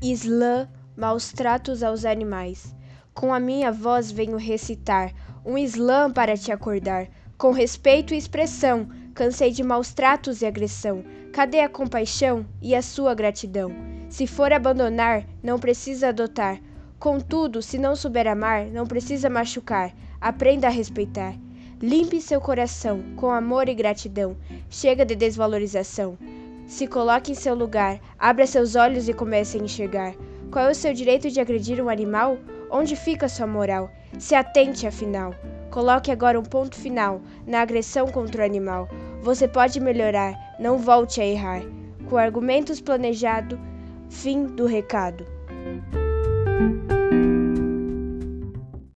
Islã, maus tratos aos animais. Com a minha voz venho recitar um Islã para te acordar. Com respeito e expressão, cansei de maus tratos e agressão. Cadê a compaixão e a sua gratidão? Se for abandonar, não precisa adotar. Contudo, se não souber amar, não precisa machucar. Aprenda a respeitar. Limpe seu coração com amor e gratidão. Chega de desvalorização. Se coloque em seu lugar, abra seus olhos e comece a enxergar. Qual é o seu direito de agredir um animal? Onde fica sua moral? Se atente, afinal. Coloque agora um ponto final na agressão contra o animal. Você pode melhorar, não volte a errar. Com argumentos planejados, fim do recado.